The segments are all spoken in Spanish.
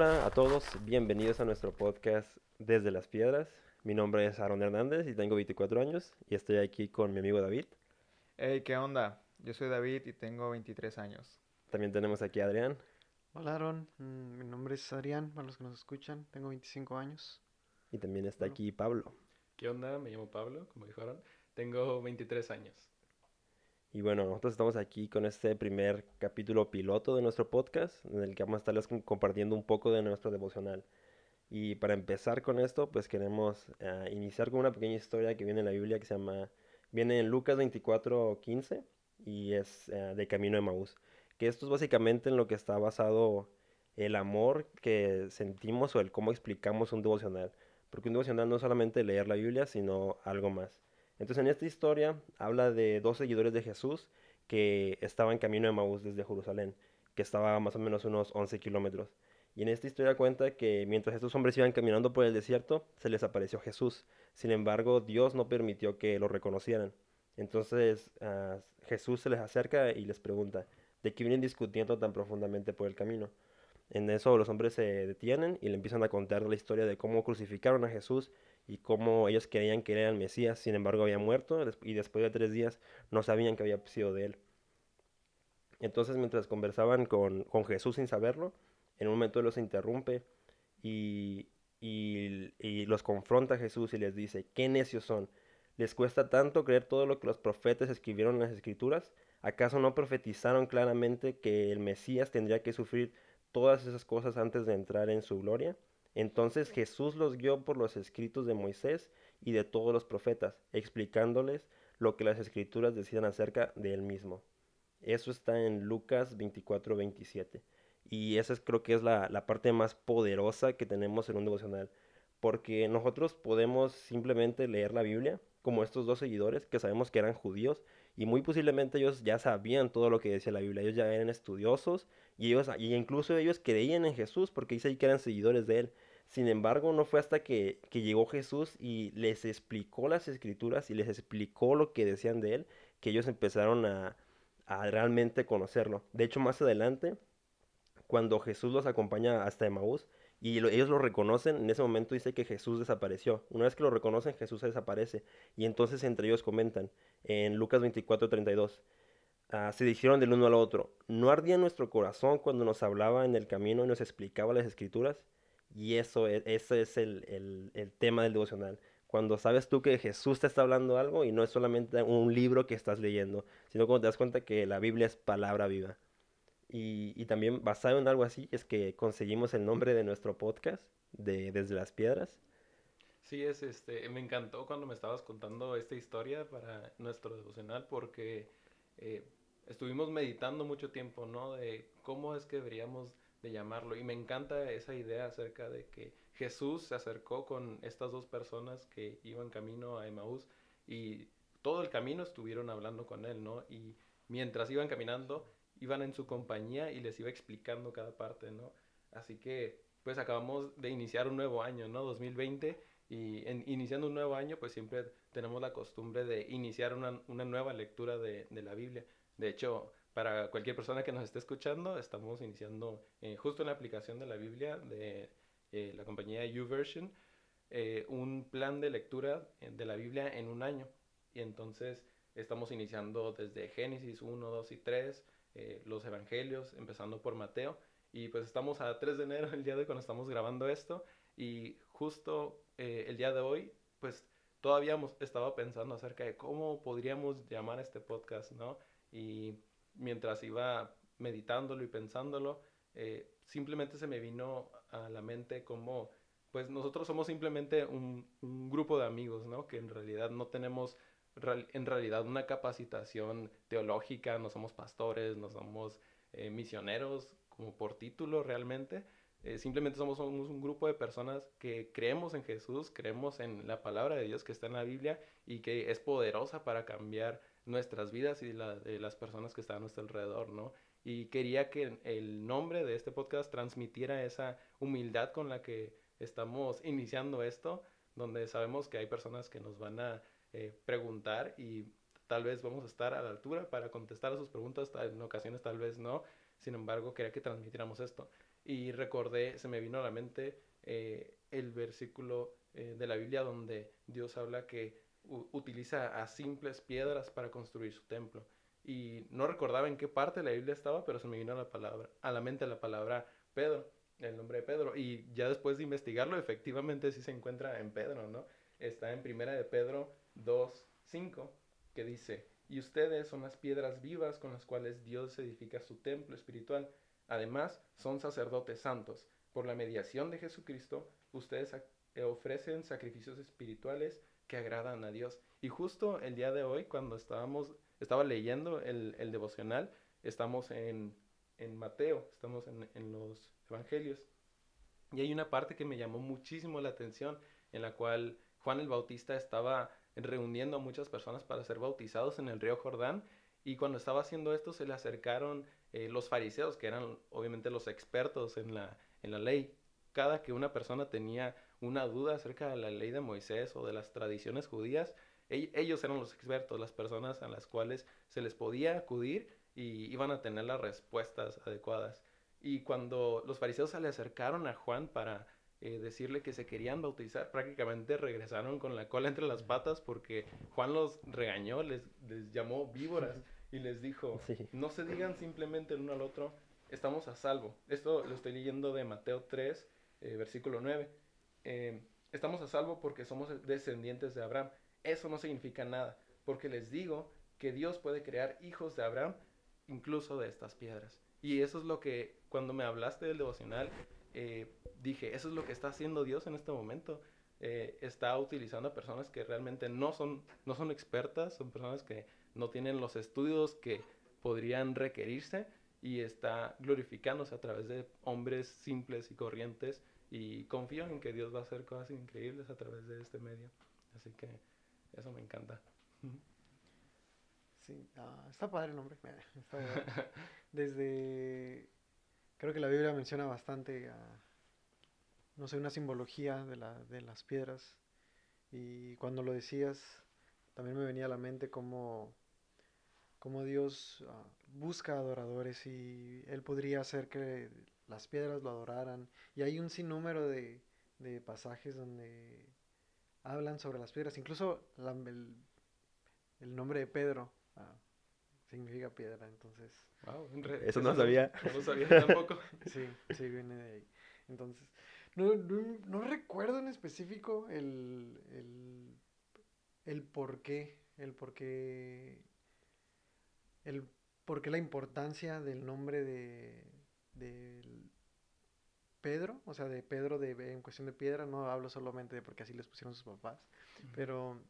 Hola a todos, bienvenidos a nuestro podcast Desde las Piedras. Mi nombre es Aaron Hernández y tengo 24 años y estoy aquí con mi amigo David. Hey, ¿qué onda? Yo soy David y tengo 23 años. También tenemos aquí a Adrián. Hola Aaron, mm, mi nombre es Adrián, para los que nos escuchan, tengo 25 años. Y también está aquí Pablo. ¿Qué onda? Me llamo Pablo, como dijeron. Tengo 23 años. Y bueno, nosotros estamos aquí con este primer capítulo piloto de nuestro podcast, en el que vamos a estarles compartiendo un poco de nuestro devocional. Y para empezar con esto, pues queremos uh, iniciar con una pequeña historia que viene en la Biblia que se llama, viene en Lucas 24, 15 y es uh, de Camino de Maús. Que esto es básicamente en lo que está basado el amor que sentimos o el cómo explicamos un devocional. Porque un devocional no es solamente leer la Biblia, sino algo más. Entonces en esta historia habla de dos seguidores de Jesús que estaban camino de Maús desde Jerusalén, que estaba más o menos unos 11 kilómetros. Y en esta historia cuenta que mientras estos hombres iban caminando por el desierto, se les apareció Jesús. Sin embargo, Dios no permitió que lo reconocieran. Entonces uh, Jesús se les acerca y les pregunta, ¿de qué vienen discutiendo tan profundamente por el camino? En eso los hombres se detienen y le empiezan a contar la historia de cómo crucificaron a Jesús y cómo ellos creían que era el Mesías, sin embargo había muerto y después de tres días no sabían que había sido de él. Entonces mientras conversaban con, con Jesús sin saberlo, en un momento los interrumpe y, y, y, los confronta a Jesús y les dice, qué necios son, les cuesta tanto creer todo lo que los profetas escribieron en las escrituras, ¿acaso no profetizaron claramente que el Mesías tendría que sufrir todas esas cosas antes de entrar en su gloria? Entonces Jesús los guió por los escritos de Moisés y de todos los profetas, explicándoles lo que las escrituras decían acerca de él mismo. Eso está en Lucas 24, 27. Y esa es, creo que es la, la parte más poderosa que tenemos en un devocional. Porque nosotros podemos simplemente leer la Biblia, como estos dos seguidores que sabemos que eran judíos, y muy posiblemente ellos ya sabían todo lo que decía la Biblia, ellos ya eran estudiosos y ellos y incluso ellos creían en Jesús porque dice ahí que eran seguidores de él. Sin embargo, no fue hasta que, que llegó Jesús y les explicó las escrituras y les explicó lo que decían de él que ellos empezaron a, a realmente conocerlo. De hecho, más adelante, cuando Jesús los acompaña hasta Emaús, y lo, ellos lo reconocen, en ese momento dice que Jesús desapareció. Una vez que lo reconocen, Jesús desaparece. Y entonces entre ellos comentan en Lucas 24, 32. Uh, se dijeron del uno al otro, ¿no ardía nuestro corazón cuando nos hablaba en el camino y nos explicaba las escrituras? Y eso es, ese es el, el, el tema del devocional. Cuando sabes tú que Jesús te está hablando algo y no es solamente un libro que estás leyendo, sino cuando te das cuenta que la Biblia es palabra viva. Y, y, también basado en algo así es que conseguimos el nombre de nuestro podcast de Desde las Piedras. Sí, es este, me encantó cuando me estabas contando esta historia para nuestro devocional porque eh, estuvimos meditando mucho tiempo, ¿no? De cómo es que deberíamos de llamarlo y me encanta esa idea acerca de que Jesús se acercó con estas dos personas que iban camino a Emaús y todo el camino estuvieron hablando con él, ¿no? Y mientras iban caminando, iban en su compañía y les iba explicando cada parte, ¿no? Así que pues acabamos de iniciar un nuevo año, ¿no? 2020 y en, iniciando un nuevo año pues siempre tenemos la costumbre de iniciar una, una nueva lectura de, de, la Biblia. De hecho, para cualquier persona que nos esté escuchando, estamos iniciando eh, justo en la aplicación de la Biblia de eh, la compañía YouVersion eh, un plan de lectura de la Biblia en un año. Y entonces estamos iniciando desde Génesis 1, 2 y 3 eh, los evangelios, empezando por Mateo. Y pues estamos a 3 de enero, el día de cuando estamos grabando esto. Y justo eh, el día de hoy, pues todavía estaba pensando acerca de cómo podríamos llamar este podcast, ¿no? Y mientras iba meditándolo y pensándolo, eh, simplemente se me vino a la mente como, pues nosotros somos simplemente un grupo de amigos, ¿no? Que en realidad no tenemos en realidad una capacitación teológica, no somos pastores, no somos eh, misioneros como por título realmente. Eh, simplemente somos, un grupo de personas que creemos en Jesús, creemos en la palabra de Dios que está en la Biblia y que es poderosa para cambiar nuestras vidas y la de las personas que están a nuestro alrededor, ¿no? Y quería que el nombre de este podcast transmitiera esa humildad con la que estamos iniciando esto, donde sabemos que hay personas que nos van a eh, preguntar y tal vez vamos a estar a la altura para contestar a sus preguntas, en ocasiones tal vez no. Sin embargo, quería que transmitiéramos esto. Y recordé, se me vino a la mente eh, el versículo eh, de la Biblia donde Dios habla que utiliza a simples piedras para construir su templo. Y no recordaba en qué parte de la Biblia estaba, pero se me vino a la, palabra, a la mente la palabra Pedro, el nombre de Pedro. Y ya después de investigarlo, efectivamente sí se encuentra en Pedro, ¿no? Está en primera de Pedro 2, 5, que dice, y ustedes son las piedras vivas con las cuales Dios edifica su templo espiritual. Además, son sacerdotes santos. Por la mediación de Jesucristo, ustedes eh, ofrecen sacrificios espirituales que agradan a Dios. Y justo el día de hoy, cuando estábamos, estaba leyendo el, el devocional, estamos en, en Mateo, estamos en, en, los Evangelios. Y hay una parte que me llamó muchísimo la atención, en la cual Juan el Bautista estaba reuniendo a muchas personas para ser bautizados en el río Jordán. Y cuando estaba haciendo esto se le acercaron eh, los fariseos, que eran obviamente los expertos en la, en la ley. Cada que una persona tenía una duda acerca de la ley de Moisés o de las tradiciones judías, ellos eran los expertos, las personas a las cuales se les podía acudir y iban a tener las respuestas adecuadas. Y cuando los fariseos se le acercaron a Juan para eh, decirle que se querían bautizar, prácticamente regresaron con la cola entre las patas porque Juan los regañó, les, les llamó víboras y les dijo, no se digan simplemente el uno al otro, estamos a salvo. Esto lo estoy leyendo de Mateo 3, eh, versículo 9. Eh, estamos a salvo porque somos descendientes de Abraham. Eso no significa nada, porque les digo que Dios puede crear hijos de Abraham incluso de estas piedras. Y eso es lo que cuando me hablaste del devocional, eh, dije, eso es lo que está haciendo Dios en este momento. Eh, está utilizando a personas que realmente no son, no son expertas, son personas que no tienen los estudios que podrían requerirse y está glorificándose a través de hombres simples y corrientes y confío en que Dios va a hacer cosas increíbles a través de este medio. Así que eso me encanta. Sí, ah, está padre el nombre. Desde Creo que la Biblia menciona bastante, no sé, una simbología de, de las piedras. Y cuando lo decías, también me venía a la mente cómo, Dios ah, busca adoradores y Él podría hacer que las piedras lo adoraran. Y hay un sinnúmero de, de pasajes donde hablan sobre las piedras. Incluso el, el, nombre de Pedro ah, significa piedra, entonces eso no sabía. No sabía tampoco. sí, sí, viene de ahí. Entonces, no, no, recuerdo en específico el, el, el por qué, el por qué, el por qué la importancia del nombre de, de Pedro, o sea, de Pedro de, en cuestión de piedra, no hablo solamente de porque así les pusieron sus papás, pero,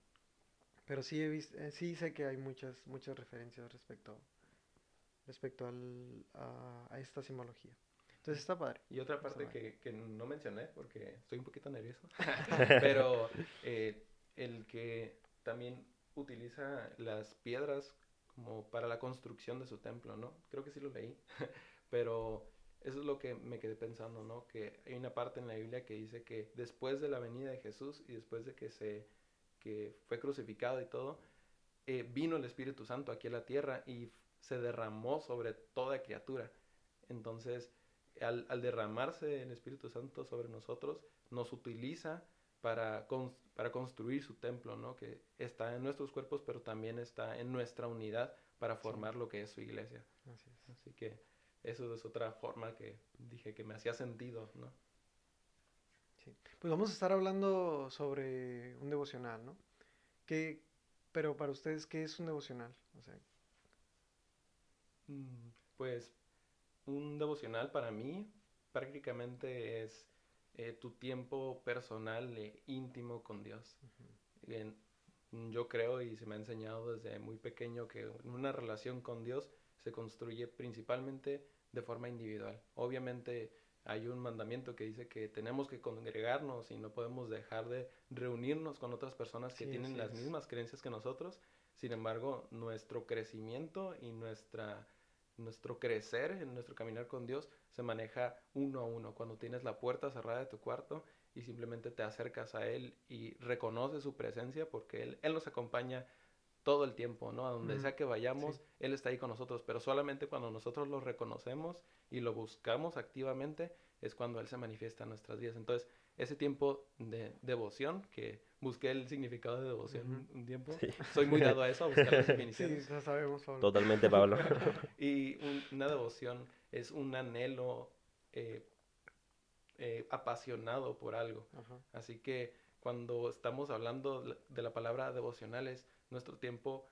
pero sí, he visto, eh, sí sé que hay muchas, muchas referencias respecto respecto al, a, esta simbología. Entonces está padre. Y otra parte que, que, no mencioné, porque estoy un poquito nervioso, pero eh, el que también utiliza las piedras como para la construcción de su templo, ¿no? Creo que sí lo leí, pero eso es lo que me quedé pensando, ¿no? Que hay una parte en la Biblia que dice que después de la venida de Jesús y después de que se que fue crucificado y todo, eh, vino el Espíritu Santo aquí a la tierra y se derramó sobre toda criatura. Entonces, al, derramarse el Espíritu Santo sobre nosotros, nos utiliza para, para construir su templo, ¿no? Que está en nuestros cuerpos, pero también está en nuestra unidad para formar lo que es su iglesia. Así, que eso es otra forma que dije que me hacía sentido, ¿no? Sí. Pues vamos a estar hablando sobre un devocional, ¿no? ¿Qué, pero para ustedes, ¿qué es un devocional? O sea, Mm, pues un devocional para mí prácticamente es eh, tu tiempo personal e íntimo con Dios. yo creo y se me ha enseñado desde muy pequeño que una relación con Dios se construye principalmente de forma individual. Obviamente hay un mandamiento que dice que tenemos que congregarnos y no podemos dejar de reunirnos con otras personas que tienen las mismas creencias que nosotros. Sin embargo, nuestro crecimiento y nuestra nuestro crecer, en nuestro caminar con Dios, se maneja uno a uno. Cuando tienes la puerta cerrada de tu cuarto y simplemente te acercas a Él y reconoces su presencia porque Él, Él nos acompaña todo el tiempo, ¿no? A donde Ujú, sea que vayamos, sí. Él está ahí con nosotros, pero solamente cuando nosotros lo reconocemos y lo buscamos activamente es cuando Él se manifiesta en nuestras vidas. Entonces, ese tiempo de devoción, que busqué el significado de devoción Ujú. un tiempo, Sí. soy muy dado a eso, a buscar las Sí, definiciones. ya sabemos, Pablo. Totalmente, Pablo. Y un- una devoción es un anhelo eh, eh, apasionado por algo. Ajá. Así que cuando estamos hablando de la- de la palabra devocional es nuestro tiempo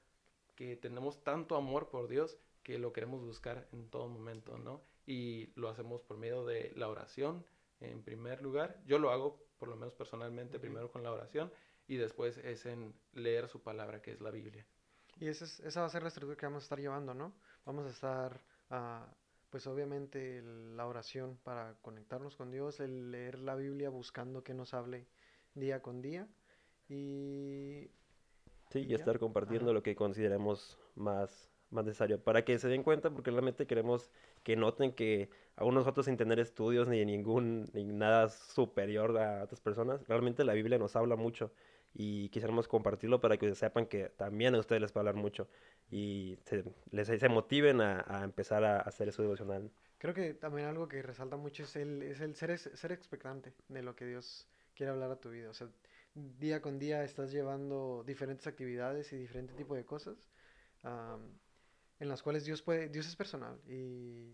que tenemos tanto amor por Dios que lo queremos buscar en todo momento, ¿no? Y lo hacemos por medio de la oración, en primer lugar. Yo lo hago, por lo menos personalmente, primero con la oración y después es en leer su palabra, que es la Biblia. Y esa, es- esa va a ser la estructura que vamos a estar llevando, ¿no? Vamos a estar, ah, pues obviamente la oración para conectarnos con Dios, el leer la Biblia buscando que nos hable día con día y Sí, Y estar compartiendo Ajá. lo que consideremos más, más necesario para que se den cuenta, porque realmente queremos que noten que aún nosotros sin tener estudios ni ningún ni nada superior a otras personas, realmente la Biblia nos habla mucho y quisiéramos compartirlo para que sepan que también a ustedes les va a hablar mucho y se, les, se motiven a, a empezar a hacer eso devocional. creo que también algo que resalta mucho es el, es el ser, ser expectante de lo que Dios quiere hablar a tu vida. O sea, día con día estás llevando diferentes actividades y diferente tipo de cosas am, en las cuales Dios puede, Dios es personal y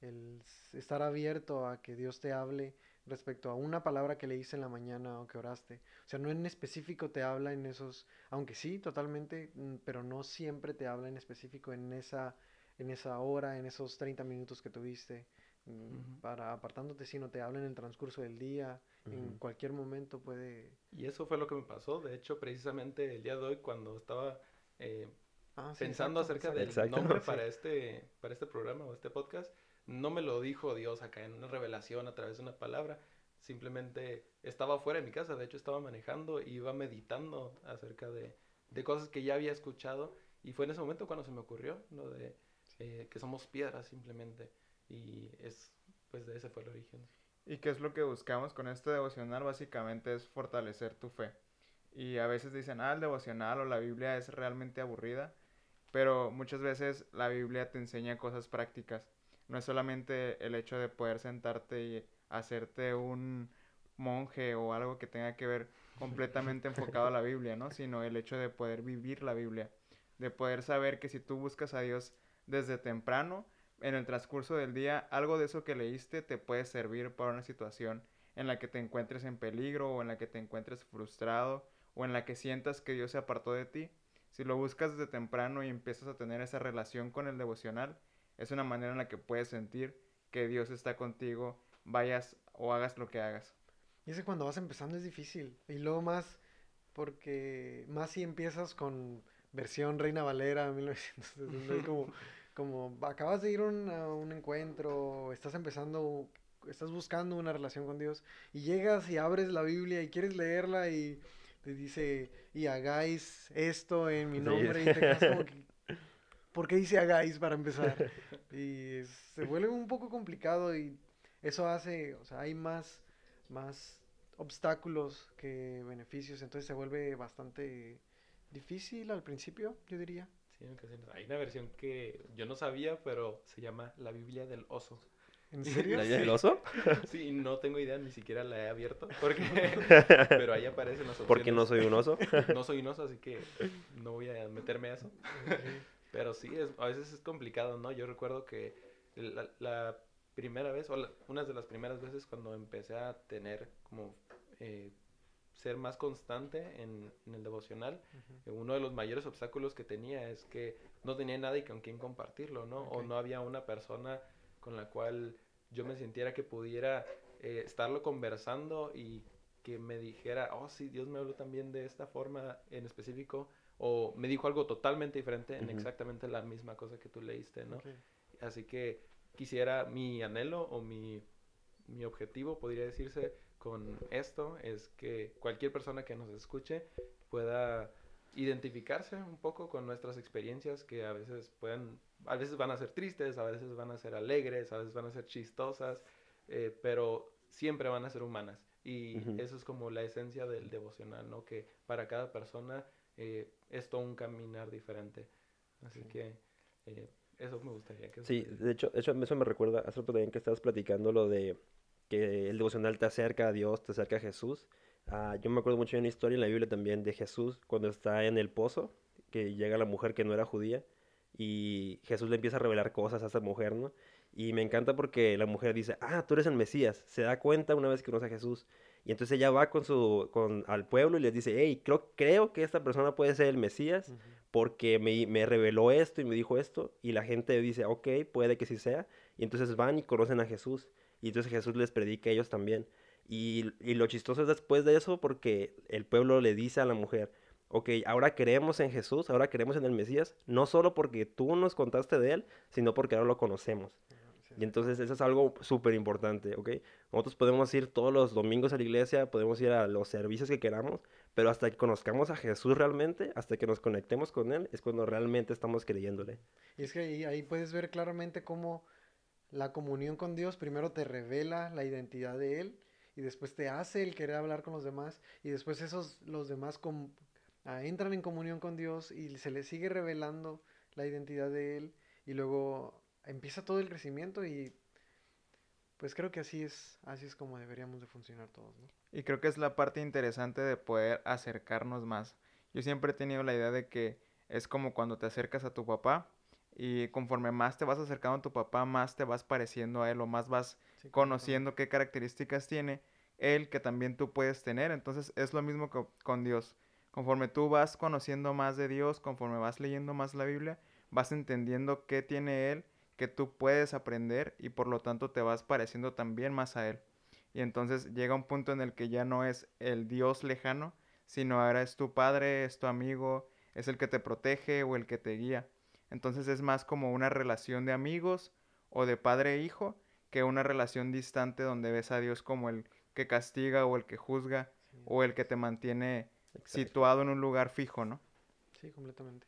el estar abierto a que Dios te hable respecto a una palabra que leíste en la mañana o que oraste. O sea, no en específico te habla en esos, aunque sí, totalmente, mm, pero no siempre te habla en específico en esa, en esa hora, en esos 30 minutos que tuviste, mm, para apartándote, sino te habla en el transcurso del día, en cualquier momento puede... Y eso fue lo que me pasó. De hecho, precisamente el día de hoy, cuando estaba eh, Ah, sí, pensando exacto, acerca del exacto. nombre Sí. para este, para este programa o este podcast, no me lo dijo Dios acá en una revelación a través de una palabra. Simplemente estaba fuera de mi casa, de hecho estaba manejando y iba meditando acerca de, de cosas que ya había escuchado. Y fue en ese momento cuando se me ocurrió lo de eh, que somos piedras simplemente. Y es, pues de ese fue el origen. ¿Y qué es lo que buscamos con este devocional? Básicamente es fortalecer tu fe. Y a veces dicen, ah, el devocional o la Biblia es realmente aburrida, pero muchas veces la Biblia te enseña cosas prácticas. No es solamente el hecho de poder sentarte y hacerte un monje o algo que tenga que ver completamente enfocado a la Biblia, ¿no? Sino el hecho de poder vivir la Biblia, de poder saber que si tú buscas a Dios desde temprano, en el transcurso del día, algo de eso que leíste te puede servir para una situación en la que te encuentres en peligro o en la que te encuentres frustrado o en la que sientas que Dios se apartó de ti. Si lo buscas desde temprano y empiezas a tener esa relación con el devocional, es una manera en la que puedes sentir que Dios está contigo, vayas o hagas lo que hagas. Y es que cuando vas empezando es difícil. Y luego más, porque más si empiezas con versión Reina Valera 1960, es como, como acabas de ir a un, a un encuentro, estás empezando, estás buscando una relación con Dios, y llegas y abres la Biblia y quieres leerla y te dice, y hagáis esto en mi Sí. nombre, y te quedas como que, ¿por qué dice hagáis para empezar? Y se vuelve un poco complicado y eso hace, o sea, hay más, más obstáculos que beneficios, entonces se vuelve bastante difícil al principio, yo diría. Hay una versión que yo no sabía, pero se llama la Biblia del oso. ¿En serio? ¿La vida del oso? Sí, no tengo idea, ni siquiera la he abierto. Porque... Pero ahí aparecen las opciones. Porque no soy un oso. No soy un oso, así que no voy a meterme a eso. Pero sí, es, a veces es complicado, ¿no? Yo recuerdo que la, la primera vez, o la- una de las primeras veces cuando empecé a tener como eh, ser más constante en, en el devocional, eh, uno de los mayores obstáculos que tenía es que no tenía nadie con quien compartirlo, ¿no? O no había una persona con la cual yo me sintiera que pudiera eh, estarlo conversando y que me dijera, oh, sí, Dios me habló también de esta forma en específico, o me dijo algo totalmente diferente en exactamente la misma cosa que tú leíste, ¿no? Así que quisiera mi anhelo o mi, mi objetivo, podría decirse, con esto es que cualquier persona que nos escuche pueda identificarse un poco con nuestras experiencias que a veces pueden, a veces van a ser tristes, a veces van a ser alegres, a veces van a ser chistosas, eh, pero siempre van a ser humanas. Y Ujú. eso es como la esencia del devocional, ¿no? Que para cada persona eh, es todo un caminar diferente. Así que eh, eso me gustaría que... Sí, de hecho, hecho, eso me recuerda, hace rato también que estabas platicando lo de que el devocional te acerca a Dios, te acerca a Jesús. Ah, yo me acuerdo mucho de una historia en la Biblia también de Jesús cuando está en el pozo, que llega la mujer que no era judía y Jesús le empieza a revelar cosas a esa mujer, ¿no? Y me encanta porque la mujer dice, ah, tú eres el Mesías. Se da cuenta una vez que conoce a Jesús. Y entonces ella va con su, con, al pueblo y les dice, hey, creo, creo que esta persona puede ser el Mesías porque me, me reveló esto y me dijo esto. Y la gente dice, ok, puede que sí sea. Y entonces van y conocen a Jesús. Y entonces Jesús les predica a ellos también. Y, y lo chistoso es después de eso porque el pueblo le dice a la mujer, ok, ahora creemos en Jesús, ahora creemos en el Mesías, no solo porque tú nos contaste de él, sino porque ahora lo conocemos. Y entonces eso es algo súper importante, ¿ok? Nosotros podemos ir todos los domingos a la iglesia, podemos ir a los servicios que queramos, pero hasta que conozcamos a Jesús realmente, hasta que nos conectemos con Él, es cuando realmente estamos creyéndole. Y es que ahí, ahí puedes ver claramente cómo la comunión con Dios primero te revela la identidad de Él y después te hace el querer hablar con los demás y después esos los demás com- ah, entran en comunión con Dios y se les sigue revelando la identidad de Él y luego empieza todo el crecimiento y pues creo que así es así es como deberíamos de funcionar todos, ¿no? Y creo que es la parte interesante de poder acercarnos más. Yo siempre he tenido la idea de que es como cuando te acercas a tu papá y conforme más te vas acercando a tu papá, más te vas pareciendo a él o más vas Sí, conociendo qué características tiene él que también tú puedes tener. Entonces es lo mismo co- con Dios. Conforme tú vas conociendo más de Dios, conforme vas leyendo más la Biblia, vas entendiendo qué tiene Él que tú puedes aprender y por lo tanto te vas pareciendo también más a Él. Y entonces llega un punto en el que ya no es el Dios lejano, sino ahora es tu padre, es tu amigo, es el que te protege o el que te guía. Entonces es más como una relación de amigos o de padre e hijo que una relación distante donde ves a Dios como el que castiga o el que juzga Sí, o el que te mantiene Exacto. situado en un lugar fijo, ¿no? sí, completamente.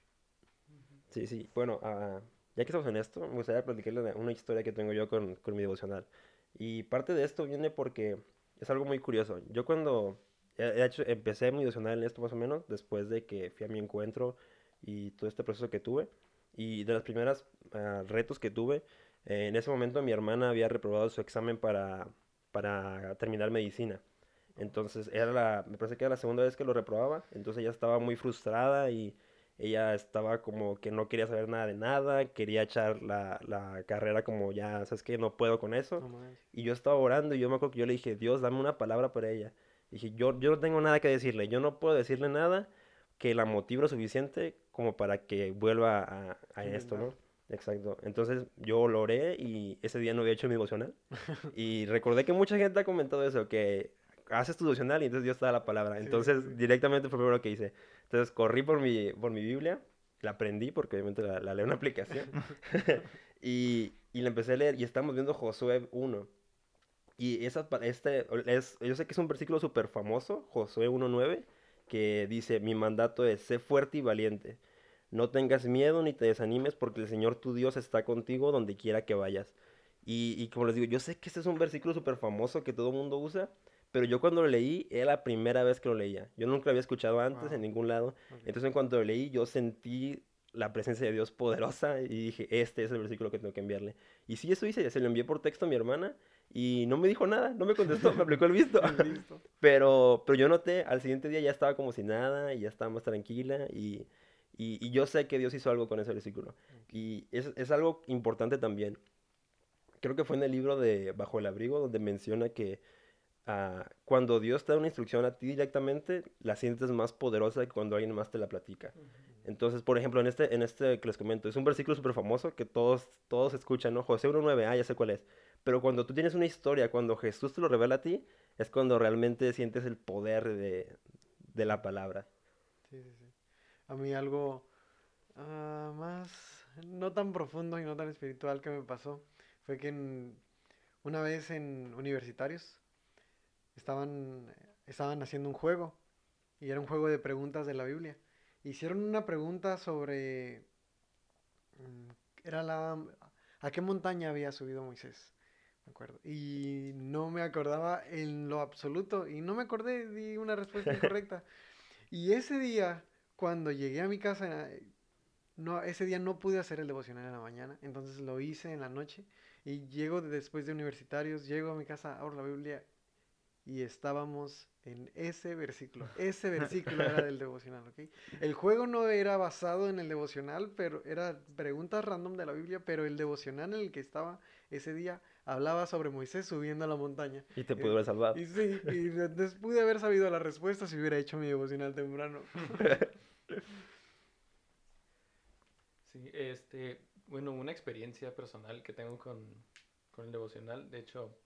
Sí, sí. Bueno, ah, ya que estamos en esto, me gustaría platicarles de una historia que tengo yo con, con mi devocional. Y parte de esto viene porque es algo muy curioso. Yo cuando, de hecho, empecé mi devocional en esto más o menos, después de que fui a mi encuentro y todo este proceso que tuve. Y de las primeras ah, retos que tuve, eh, en ese momento mi hermana había reprobado su examen para, para terminar medicina. Entonces, era la, me parece que era la segunda vez que lo reprobaba. Entonces ella estaba muy frustrada y ella estaba como que no quería saber nada de nada, quería echar la, la carrera como ya, ¿sabes qué? No puedo con eso. Y yo estaba orando y yo me acuerdo que yo le dije, Dios, dame una palabra para ella. Dije, yo, yo no tengo nada que decirle, yo no puedo decirle nada que la motive lo suficiente como para que vuelva a, a esto, ¿no? Exacto. Entonces yo lo oré y ese día no había hecho mi devocional. Y recordé que mucha gente ha comentado eso, que haces tu devocional y entonces Dios te da la palabra. Sí, Entonces sí. directamente fue lo que hice. Entonces corrí por mi, por mi Biblia, la aprendí porque obviamente la, la leo en una aplicación. y, y la empecé a leer y estamos viendo Josué 1. Y esa, este, es, yo sé que es un versículo súper famoso, Josué 1.9, que dice, mi mandato es, sé fuerte y valiente. No tengas miedo ni te desanimes porque el Señor tu Dios está contigo donde quiera que vayas. Y, y como les digo, yo sé que este es un versículo súper famoso que todo el mundo usa, pero yo cuando lo leí era la primera vez que lo leía. Yo nunca lo había escuchado antes Wow. en ningún lado. Entonces en cuanto lo leí, yo sentí la presencia de Dios poderosa y dije, este es el versículo que tengo que enviarle. Y sí, eso hice, se lo envié por texto a mi hermana y no me dijo nada, no me contestó, me aplicó el visto. Pero, pero yo noté, al siguiente día ya estaba como si nada y ya estaba más tranquila y, y, y yo sé que Dios hizo algo con ese versículo. Y es, es algo importante también. Creo que fue en el libro de Bajo el Abrigo donde menciona que ah, cuando Dios te da una instrucción a ti directamente, la sientes más poderosa que cuando alguien más te la platica. Entonces, por ejemplo, en este, en este que les comento, es un versículo súper famoso que todos, todos escuchan, ¿no? José 1.9, ah, ya sé cuál es. Pero cuando tú tienes una historia, cuando Jesús te lo revela a ti, es cuando realmente sientes el poder de, de la palabra. Sí, sí, sí. A mí algo ah, más, no tan profundo y no tan espiritual que me pasó fue que en- una vez en universitarios estaban, estaban haciendo un juego y era un juego de preguntas de la Biblia. Hicieron una pregunta sobre, mm, era la, ¿a qué montaña había subido Moisés? Me acuerdo. Y no me acordaba en lo absoluto y no me acordé, di una respuesta incorrecta. Y ese día, cuando llegué a mi casa, no, ese día no pude hacer el devocional en la mañana, entonces lo hice en la noche y llego después de universitarios, llego a mi casa, abro la Biblia y estábamos en ese versículo. Ese versículo era del devocional, ¿ok? El juego no era basado en el devocional, pero era preguntas random de la Biblia, pero el devocional en el que estaba ese día hablaba sobre Moisés subiendo a la montaña. Y te pudo haber salvado. Y sí, y entonces pude haber sabido la respuesta si hubiera hecho mi devocional temprano. Sí, este, bueno, una experiencia personal que tengo con, con el devocional, de hecho,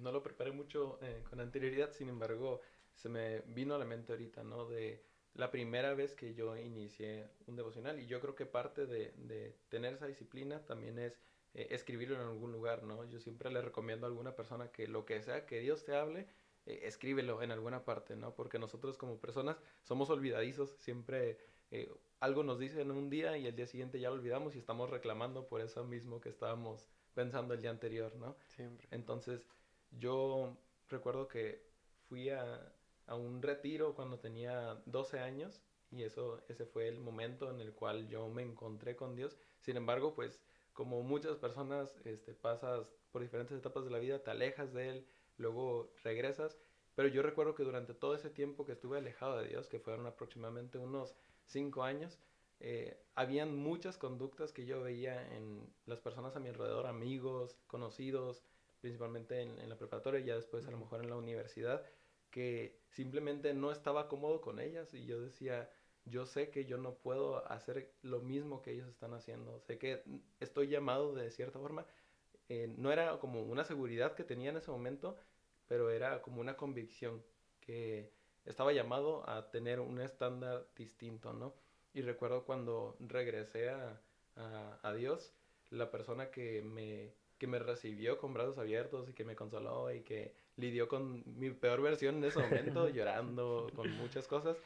no lo preparé mucho eh, con anterioridad, sin embargo, se me vino a la mente ahorita, ¿no? De la primera vez que yo inicié un devocional y yo creo que parte de, de tener esa disciplina también es eh, escribirlo en algún lugar, ¿no? Yo siempre le recomiendo a alguna persona que lo que sea que Dios te hable, eh, escríbelo en alguna parte, ¿no? Porque nosotros como personas somos olvidadizos, siempre eh, algo nos dice en un día y el día siguiente ya lo olvidamos y estamos reclamando por eso mismo que estábamos pensando el día anterior, ¿no? Siempre. Entonces, yo recuerdo que fui a, a un retiro cuando tenía 12 años y eso, ese fue el momento en el cual yo me encontré con Dios. Sin embargo, pues como muchas personas, este, pasas por diferentes etapas de la vida, te alejas de Él, luego regresas. Pero yo recuerdo que durante todo ese tiempo que estuve alejado de Dios, que fueron aproximadamente unos cinco años, eh, habían muchas conductas que yo veía en las personas a mi alrededor, amigos, conocidos, principalmente en, en la preparatoria, y ya después a lo mejor en la universidad, que simplemente no estaba cómodo con ellas y yo decía, yo sé que yo no puedo hacer lo mismo que ellos están haciendo, sé que estoy llamado de cierta forma, eh, no era como una seguridad que tenía en ese momento, pero era como una convicción que estaba llamado a tener un estándar distinto, ¿no? Y recuerdo cuando regresé a, a, a Dios, la persona que me, que me recibió con brazos abiertos y que me consoló y que lidió con mi peor versión en ese momento, llorando, con muchas cosas,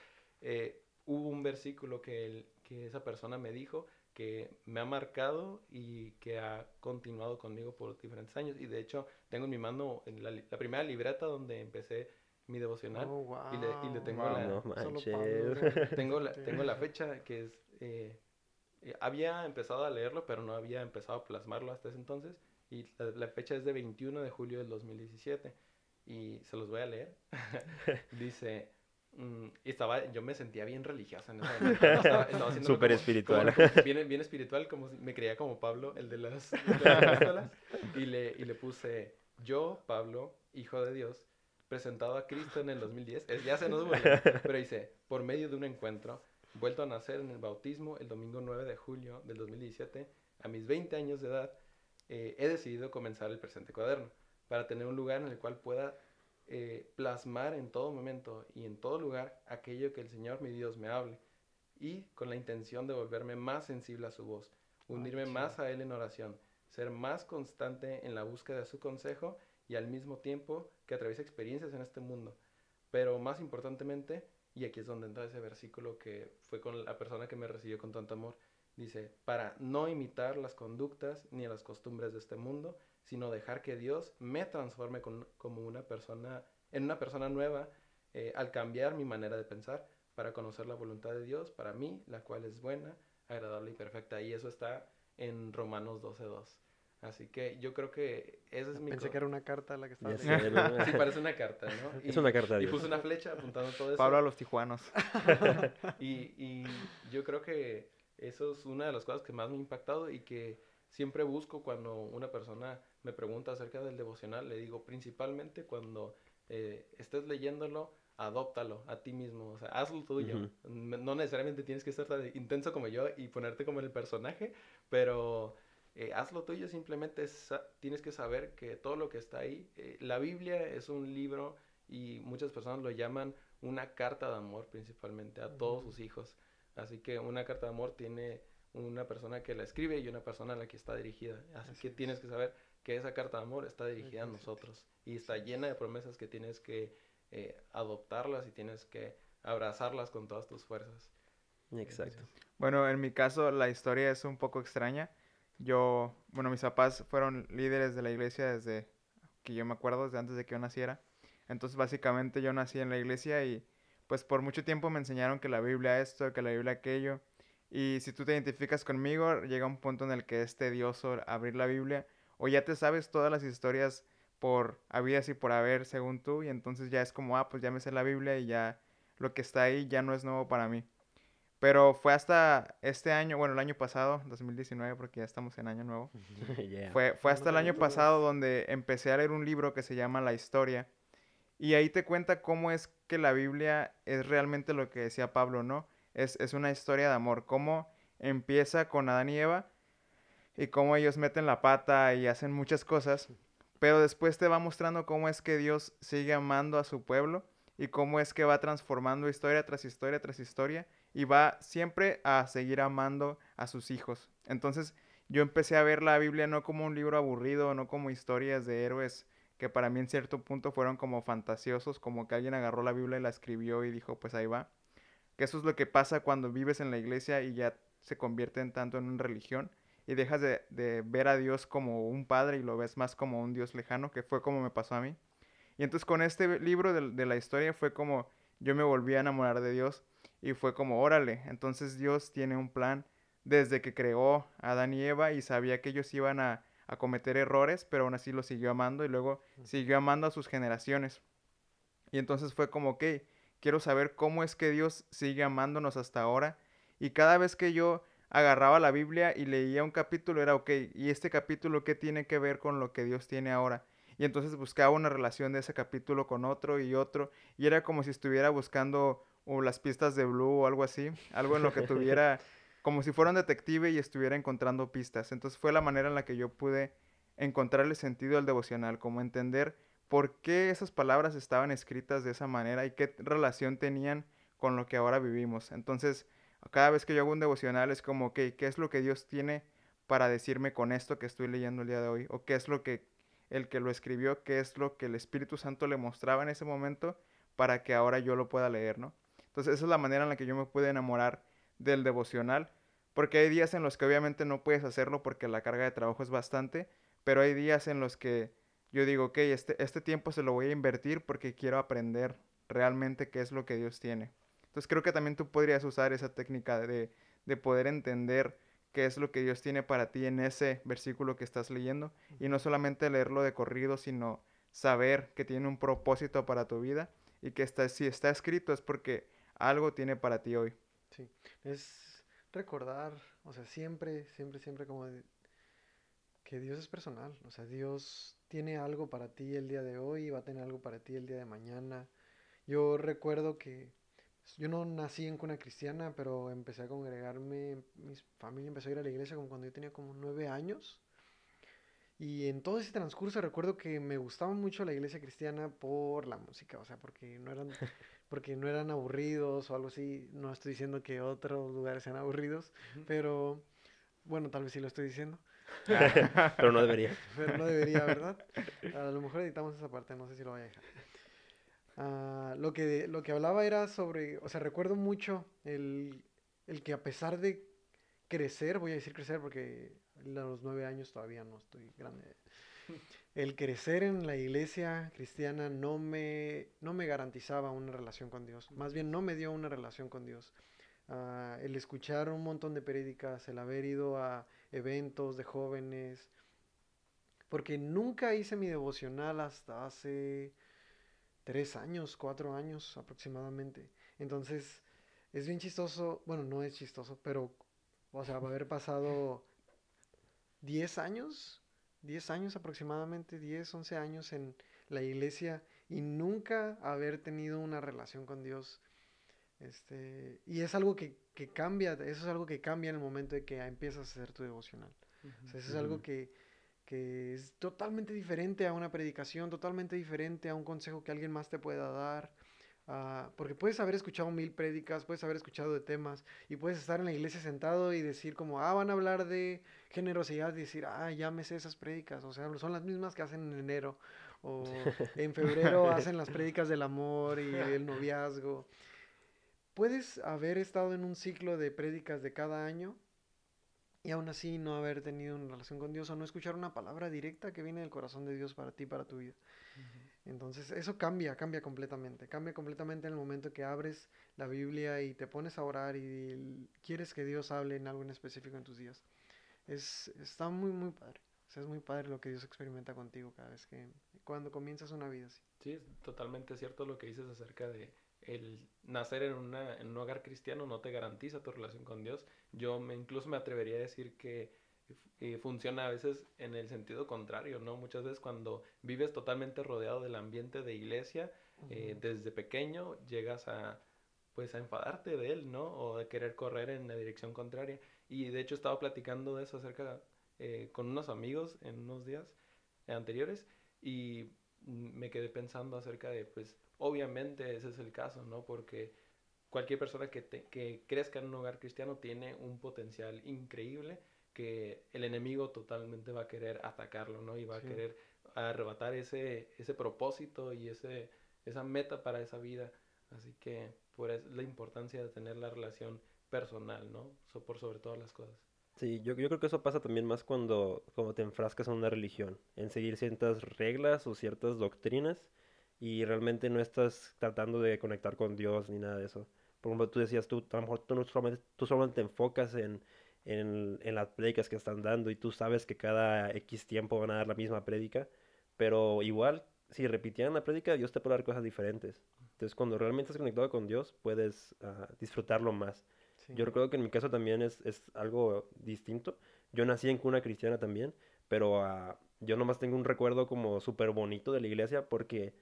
eh, hubo un versículo que, el, que esa persona me dijo que me ha marcado y que ha continuado conmigo por diferentes años. Y de hecho, tengo en mi mano la, la primera libreta donde empecé mi devocional. Oh, wow. y, le, y le tengo, Wow. la, No tengo, la, tengo la fecha que es... eh, eh, había empezado a leerlo, pero no había empezado a plasmarlo hasta ese entonces. Y la, la fecha es de 21 de julio del 2017. Y se los voy a leer. Dice... mm, y estaba, yo me sentía bien religiosa en ese momento. Estaba, estaba Súper como- espiritual. como- como bien, bien espiritual, como me creía como Pablo, el de las, de las y le, y le puse, yo, Pablo, hijo de Dios, presentado a Cristo en el 2010, es- ya se nos volvió, pero dice, por medio de un encuentro, vuelto a nacer en el bautismo el domingo 9 de julio del 2017, a mis 20 años de edad, eh, he decidido comenzar el presente cuaderno, para tener un lugar en el cual pueda eh, plasmar en todo momento y en todo lugar aquello que el Señor mi Dios me hable y con la intención de volverme más sensible a su voz, unirme más a Él en oración, ser más constante en la búsqueda de su consejo y al mismo tiempo que atraviesa experiencias en este mundo. Pero más importantemente, y aquí es donde entra ese versículo que fue con la persona que me recibió con tanto amor, dice, para no imitar las conductas ni las costumbres de este mundo, sino dejar que Dios me transforme con- como una persona, en una persona nueva, eh, al cambiar mi manera de pensar, para conocer la voluntad de Dios para mí, la cual es buena, agradable y perfecta. Y eso está en Romanos 12.2. Así que yo creo que ese es mi... Pensé que era una carta la que estaba leyendo. Sí, parece una carta, ¿no? Es una carta de Y puse una flecha apuntando todo eso. Pablo a los tijuanos. Y, y yo creo que eso es una de las cosas que más me ha impactado y que siempre busco cuando una persona me pregunta acerca del devocional. Le digo, principalmente cuando eh, estés leyéndolo, adóptalo a ti mismo, o sea, hazlo tuyo. No necesariamente tienes que ser tan intenso como yo y ponerte como en el personaje, pero eh, hazlo tuyo, simplemente tienes que saber que todo lo que está ahí, eh, la Biblia es un libro y muchas personas lo llaman una carta de amor principalmente a todos sus hijos. Así que una carta de amor tiene una persona que la escribe y una persona a la que está dirigida. Así, Así que es. tienes que saber que esa carta de amor está dirigida a nosotros y está llena de promesas que tienes que eh, adoptarlas y tienes que abrazarlas con todas tus fuerzas. Exacto. Bueno, en mi caso la historia es un poco extraña. Yo, bueno, mis papás fueron líderes de la iglesia desde que yo me acuerdo, desde antes de que yo naciera. Entonces, básicamente yo nací en la iglesia y pues por mucho tiempo me enseñaron que la Biblia esto, que la Biblia aquello. Y si tú te identificas conmigo, llega un punto en el que es tedioso abrir la Biblia o ya te sabes todas las historias por habidas y por haber según tú y entonces ya es como, ah, pues ya me sé la Biblia y ya lo que está ahí ya no es nuevo para mí. Pero fue hasta este año, bueno, el año pasado, 2019, porque ya estamos en año nuevo. Fue, fue hasta el año pasado donde empecé a leer un libro que se llama La Historia. Y ahí te cuenta cómo es que la Biblia es realmente lo que decía Pablo, ¿no? Es, es una historia de amor. Cómo empieza con Adán y Eva y cómo ellos meten la pata y hacen muchas cosas. Pero después te va mostrando cómo es que Dios sigue amando a su pueblo y cómo es que va transformando historia tras historia tras historia y va siempre a seguir amando a sus hijos. Entonces yo empecé a ver la Biblia no como un libro aburrido, no como historias de héroes que para mí en cierto punto fueron como fantasiosos, como que alguien agarró la Biblia y la escribió y dijo, pues ahí va. Que eso es lo que pasa cuando vives en la iglesia y ya se convierte en tanto en una religión y dejas de, de, ver a Dios como un padre y lo ves más como un Dios lejano, que fue como me pasó a mí. Y entonces con este libro de, de la historia fue como yo me volví a enamorar de Dios y fue como, órale, entonces Dios tiene un plan desde que creó a Adán y Eva y sabía que ellos iban a, a cometer errores, pero aún así los siguió amando y luego siguió amando a sus generaciones. Y entonces fue como, ok, quiero saber cómo es que Dios sigue amándonos hasta ahora. Y cada vez que yo agarraba la Biblia y leía un capítulo, era, ok, ¿y este capítulo qué tiene que ver con lo que Dios tiene ahora? Y entonces buscaba una relación de ese capítulo con otro y otro. Y era como si estuviera buscando o las pistas de Blue o algo así, algo en lo que tuviera, como si fuera un detective y estuviera encontrando pistas. Entonces fue la manera en la que yo pude encontrarle sentido al devocional, como entender por qué esas palabras estaban escritas de esa manera y qué relación tenían con lo que ahora vivimos. Entonces, cada vez que yo hago un devocional es como, ok, ¿qué es lo que Dios tiene para decirme con esto que estoy leyendo el día de hoy? ¿O qué es lo que el que lo escribió, qué es lo que el Espíritu Santo le mostraba en ese momento para que ahora yo lo pueda leer, ¿no? Entonces esa es la manera en la que yo me pude enamorar del devocional, porque hay días en los que obviamente no puedes hacerlo porque la carga de trabajo es bastante, pero hay días en los que yo digo, ok, este, este tiempo se lo voy a invertir porque quiero aprender realmente qué es lo que Dios tiene. Entonces creo que también tú podrías usar esa técnica de, de poder entender qué es lo que Dios tiene para ti en ese versículo que estás leyendo y no solamente leerlo de corrido, sino saber que tiene un propósito para tu vida y que está, si está escrito es porque algo tiene para ti hoy. Sí, es recordar, o sea, siempre, siempre, siempre como que Dios es personal, o sea, Dios tiene algo para ti el día de hoy, va a tener algo para ti el día de mañana. Yo recuerdo que yo no nací en cuna cristiana, pero empecé a congregarme, mi familia empezó a ir a la iglesia como cuando yo tenía como nueve años. Y en todo ese transcurso recuerdo que me gustaba mucho la iglesia cristiana por la música, o sea, porque no eran porque no eran aburridos o algo así. No estoy diciendo que otros lugares sean aburridos, pero bueno, tal vez sí lo estoy diciendo. pero no debería. Pero no debería, ¿verdad? A lo mejor editamos esa parte, no sé si lo voy a dejar. Uh, lo, que, lo que hablaba era sobre, o sea, recuerdo mucho el, el que a pesar de crecer, voy a decir crecer porque a los nueve años todavía no estoy grande el crecer en la iglesia cristiana no me, no me garantizaba una relación con Dios. Más bien no me dio una relación con Dios. Uh, el escuchar un montón de prédicas, el haber ido a eventos de jóvenes, porque nunca hice mi devocional hasta hace tres años, cuatro años aproximadamente. Entonces, es bien chistoso, bueno, no es chistoso, pero, o sea, va a haber pasado diez años 10 años aproximadamente, 10, 11 años en la iglesia y nunca haber tenido una relación con Dios. Este, y es algo que, que, cambia, eso es algo que cambia en el momento de que empiezas a hacer tu devocional. o sea, eso es algo que, que es totalmente diferente a una predicación, totalmente diferente a un consejo que alguien más te pueda dar. Uh, porque puedes haber escuchado mil prédicas, puedes haber escuchado de temas y puedes estar en la iglesia sentado y decir como, ah, van a hablar de generosidad y decir, ah, ya me sé esas prédicas, o sea, son las mismas que hacen en enero o en febrero hacen las prédicas del amor y el noviazgo. Puedes haber estado en un ciclo de prédicas de cada año y aún así no haber tenido una relación con Dios o no escuchar una palabra directa que viene del corazón de Dios para ti, para tu vida. Entonces eso cambia, cambia completamente, cambia completamente en el momento que abres la Biblia y te pones a orar y quieres que Dios hable en algo en específico en tus días. Es, está muy, muy padre. O sea, es muy padre lo que Dios experimenta contigo cada vez que, cuando comienzas una vida así. Sí, es totalmente cierto lo que dices acerca de el nacer en, una, en un hogar cristiano no te garantiza tu relación con Dios. Yo me, incluso me atrevería a decir que eh, funciona a veces en el sentido contrario, ¿no? Muchas veces cuando vives totalmente rodeado del ambiente de iglesia, eh, desde pequeño llegas a, pues, a enfadarte de él, ¿no? O de querer correr en la dirección contraria. Y de hecho estaba platicando de eso acerca eh, con unos amigos en unos días anteriores y me quedé pensando acerca de, pues, obviamente ese es el caso, ¿no? Porque cualquier persona que, que crezca en un hogar cristiano tiene un potencial increíble que el enemigo totalmente va a querer atacarlo, ¿no? Y va a querer arrebatar ese, ese propósito y ese, esa meta para esa vida. Así que por eso la importancia de tener la relación personal, ¿no? por sobre todas las cosas. Sí, yo, yo creo que eso pasa también más cuando, cuando te enfrascas en una religión, en seguir ciertas reglas o ciertas doctrinas y realmente no estás tratando de conectar con Dios ni nada de eso. Por ejemplo, tú decías, tú, a lo mejor tú, solamente, tú solamente te enfocas en, en, en las prédicas que están dando y tú sabes que cada X tiempo van a dar la misma prédica, pero igual, si repitieran la prédica, Dios te puede dar cosas diferentes. Entonces, cuando realmente estás conectado con Dios, puedes uh, disfrutarlo más. Yo recuerdo que en mi caso también es, es, algo distinto. Yo nací en cuna cristiana también, pero uh, yo nomás tengo un recuerdo como súper bonito de la iglesia porque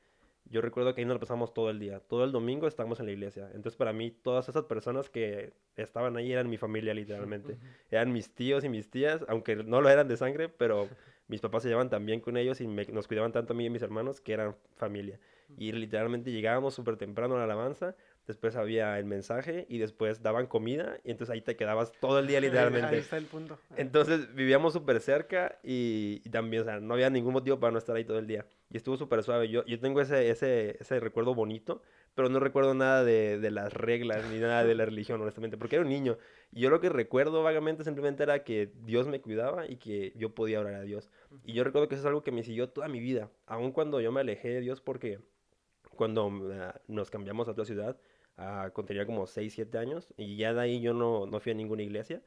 yo recuerdo que ahí nos pasamos todo el día. Todo el domingo estábamos en la iglesia. Entonces, para mí, todas esas personas que estaban ahí eran mi familia, literalmente. Eran mis tíos y mis tías, aunque no lo eran de sangre, pero mis papás se llevaban tan bien con ellos y nos cuidaban tanto a mí y a mis hermanos que eran familia. Y literalmente llegábamos súper temprano a la alabanza después había el mensaje y después daban comida y entonces ahí te quedabas todo el día literalmente. Ahí está el punto. Entonces vivíamos súper cerca y, también, o sea, no había ningún motivo para no estar ahí todo el día. Y estuvo súper suave. Yo, yo tengo ese, ese, ese recuerdo bonito, pero no recuerdo nada de, de, las reglas ni nada de la religión, honestamente, porque era un niño. Y yo lo que recuerdo vagamente simplemente era que Dios me cuidaba y que yo podía orar a Dios. Y yo recuerdo que eso es algo que me siguió toda mi vida, aun cuando yo me alejé de Dios porque cuando ah, nos cambiamos a otra ciudad, uh, cuando tenía como 6, 7 años, y ya de ahí yo no, no fui a ninguna iglesia,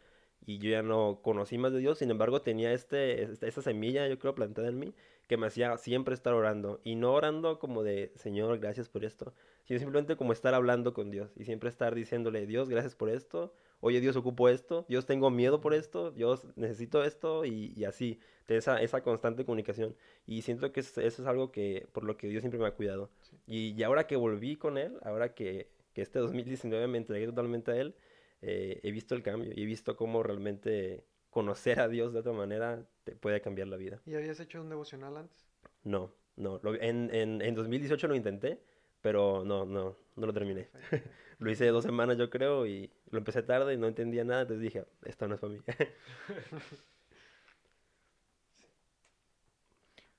y yo ya no conocí más de Dios, sin embargo tenía este, esta, semilla, yo creo, plantada en mí, que me hacía siempre estar orando, y no orando como de, Señor, gracias por esto, sino simplemente como estar hablando con Dios, y siempre estar diciéndole, Dios, gracias por esto, oye, Dios, ocupo esto, Dios, tengo miedo por esto, Dios, necesito esto, y, y así, de esa, esa constante comunicación, y siento que eso es algo que, por lo que Dios siempre me ha cuidado, y, y ahora que volví con Él, ahora que que este 2019 me entregué totalmente a Él, eh, he visto el cambio y he visto cómo realmente conocer a Dios de otra manera te puede cambiar la vida. ¿Y habías hecho un devocional antes? No, no. en, en, en 2018 lo intenté, pero no, no, no lo terminé. lo hice dos semanas yo creo y lo empecé tarde y no entendía nada, entonces dije, esto no es para mí.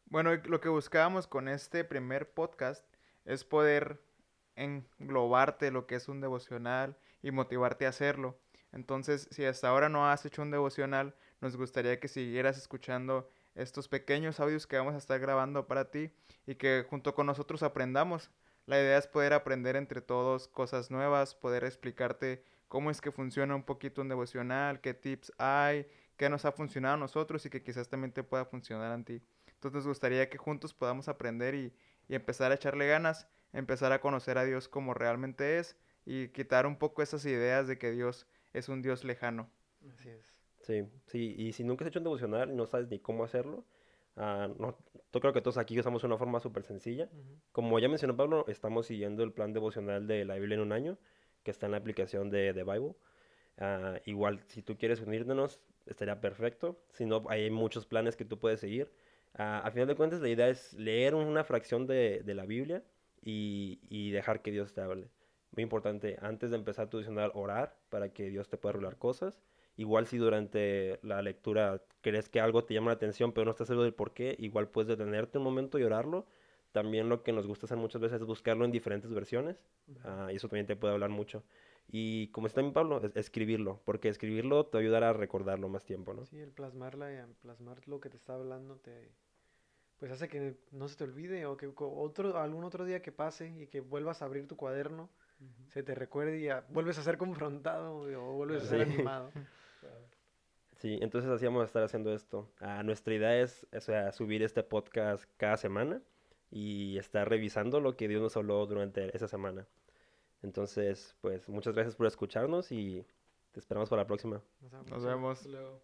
bueno, lo que buscábamos con este primer podcast es poder englobarte lo que es un devocional y motivarte a hacerlo. Entonces, si hasta ahora no has hecho un devocional, nos gustaría que siguieras escuchando estos pequeños audios que vamos a estar grabando para ti y que junto con nosotros aprendamos. La idea es poder aprender entre todos cosas nuevas, poder explicarte cómo es que funciona un poquito un devocional, qué tips hay, qué nos ha funcionado a nosotros y que quizás también te pueda funcionar a ti. Entonces nos gustaría que juntos podamos aprender y, y empezar a echarle ganas empezar a conocer a Dios como realmente es y quitar un poco esas ideas de que Dios es un Dios lejano. Así es. Sí, sí, y si nunca has hecho un devocional y no sabes ni cómo hacerlo, uh, no, yo creo que todos aquí usamos una forma súper sencilla. Como ya mencionó Pablo, estamos siguiendo el plan devocional de la Biblia en un año, que está en la aplicación de, de Bible. Uh, igual, si tú quieres unirnos, estaría perfecto. Si no, hay muchos planes que tú puedes seguir. Uh, a final de cuentas, la idea es leer una fracción de, de la Biblia y, dejar que Dios te hable. Muy importante, antes de empezar tu devocional, orar para que Dios te pueda revelar cosas. Igual si durante la lectura crees que algo te llama la atención, pero no estás seguro del por qué, igual puedes detenerte un momento y orarlo. También lo que nos gusta hacer muchas veces es buscarlo en diferentes versiones. Ah, y eso también te puede hablar mucho. Y como está en Pablo, es escribirlo, porque escribirlo te ayudará a recordarlo más tiempo, ¿no? Sí, el plasmarla, y plasmar lo que te está hablando te, pues hace que no se te olvide o que otro, algún otro día que pase y que vuelvas a abrir tu cuaderno, se te recuerde y a- vuelves a ser confrontado o vuelves a ser animado. Sí, entonces así vamos a estar haciendo esto. Ah, nuestra idea es, o sea, subir este podcast cada semana y estar revisando lo que Dios nos habló durante esa semana. Entonces, pues muchas gracias por escucharnos y te esperamos para la próxima. O sea, Nos vemos. Luego.